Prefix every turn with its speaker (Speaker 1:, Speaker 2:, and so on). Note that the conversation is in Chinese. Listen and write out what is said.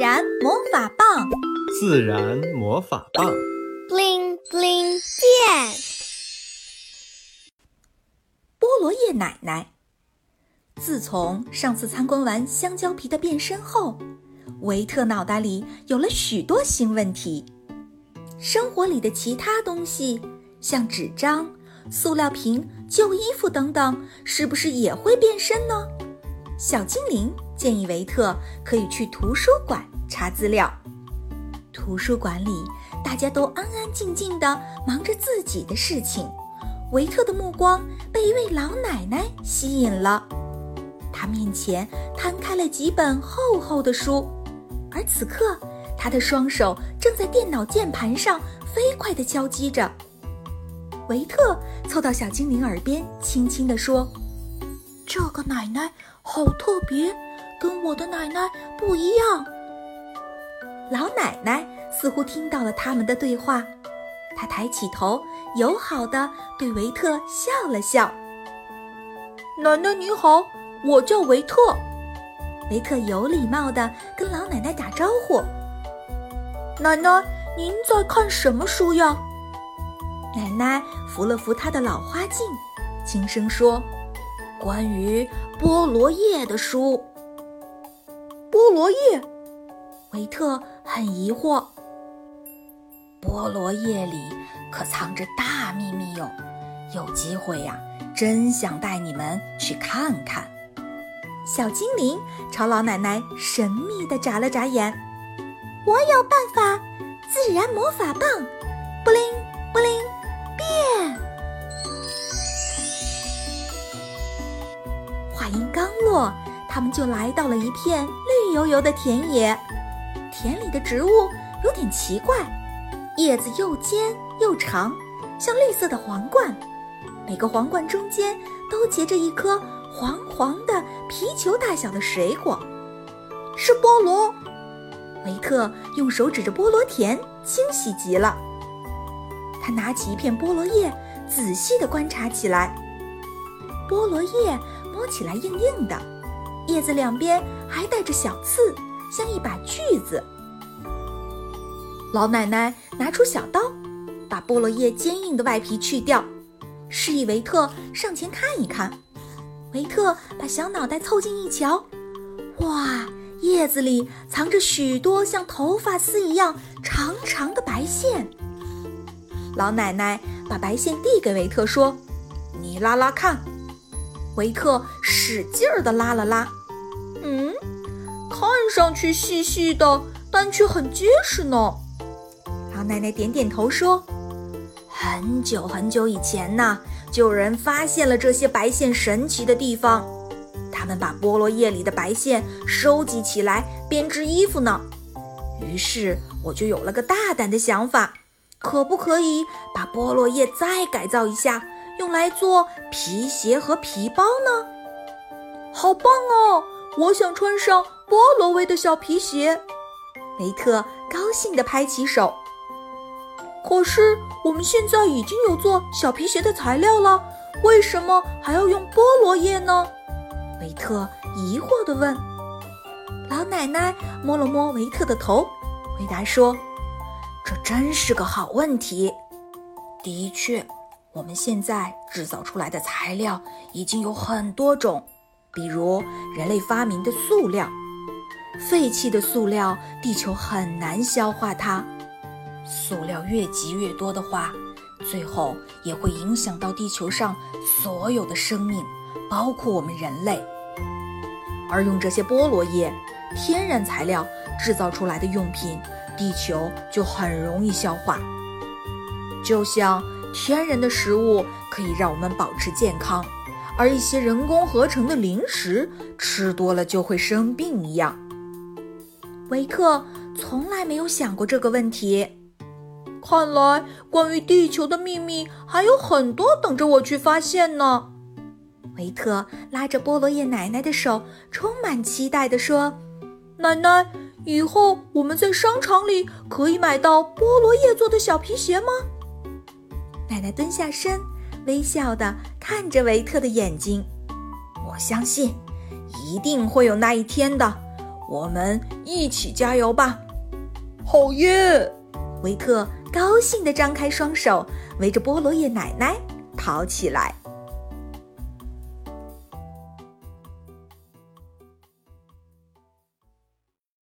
Speaker 1: 然魔法棒，
Speaker 2: 自然魔法棒
Speaker 3: ，bling bling 变。
Speaker 1: 菠萝叶奶奶，自从上次参观完香蕉皮的变身后，维特脑袋里有了许多新问题。生活里的其他东西，像纸张、塑料瓶、旧衣服等等，是不是也会变身呢？小精灵建议维特可以去图书馆查资料。图书馆里，大家都安安静静地忙着自己的事情。维特的目光被一位老奶奶吸引了，她面前摊开了几本厚厚的书，而此刻，她的双手正在电脑键盘上飞快地敲击着。维特凑到小精灵耳边，轻轻地说。这个奶奶好特别，跟我的奶奶不一样。老奶奶似乎听到了他们的对话，她抬起头，友好的对维特笑了笑。奶奶你好，我叫维特。维特有礼貌的跟老奶奶打招呼。奶奶，您在看什么书呀？奶奶扶了扶她的老花镜，轻声说。关于菠萝叶的书。菠萝叶，维特很疑惑。菠萝叶里可藏着大秘密哟，有机会呀，真想带你们去看看。小精灵朝老奶奶神秘地眨了眨眼。我有办法，自然魔法棒，布灵布灵。过，他们就来到了一片绿油油的田野。田里的植物有点奇怪，叶子又尖又长，像绿色的皇冠。每个皇冠中间都结着一颗黄黄的皮球大小的水果，是菠萝。维特用手指着菠萝田，惊喜极了。他拿起一片菠萝叶，仔细地观察起来。菠萝叶。摸起来硬硬的，叶子两边还带着小刺，像一把锯子。老奶奶拿出小刀，把菠萝叶坚硬的外皮去掉，示意维特上前看一看。维特把小脑袋凑近一瞧，哇，叶子里藏着许多像头发丝一样长长的白线。老奶奶把白线递给维特，说：“你拉拉看。”维克使劲儿地拉了拉，嗯，看上去细细的，但却很结实呢。老奶奶点点头说：“很久很久以前呢，就有人发现了这些白线神奇的地方。他们把菠萝叶里的白线收集起来编织衣服呢。于是我就有了个大胆的想法，可不可以把菠萝叶再改造一下？”用来做皮鞋和皮包呢，好棒哦！我想穿上菠萝味的小皮鞋。维特高兴地拍起手。可是我们现在已经有做小皮鞋的材料了，为什么还要用菠萝叶呢？维特疑惑地问。老奶奶摸了摸维特的头，回答说：“这真是个好问题。的确。”我们现在制造出来的材料已经有很多种，比如人类发明的塑料。废弃的塑料，地球很难消化它。塑料越积越多的话，最后也会影响到地球上所有的生命，包括我们人类。而用这些菠萝叶天然材料制造出来的用品，地球就很容易消化，就像。天然的食物可以让我们保持健康，而一些人工合成的零食吃多了就会生病一样。维克从来没有想过这个问题。看来关于地球的秘密还有很多等着我去发现呢。维特拉着菠萝叶奶奶的手，充满期待地说：“奶奶，以后我们在商场里可以买到菠萝叶做的小皮鞋吗？”奶奶蹲下身，微笑地看着维特的眼睛。我相信，一定会有那一天的。我们一起加油吧！
Speaker 4: 好耶！
Speaker 1: 维特高兴地张开双手，围着菠萝叶奶奶跑起来。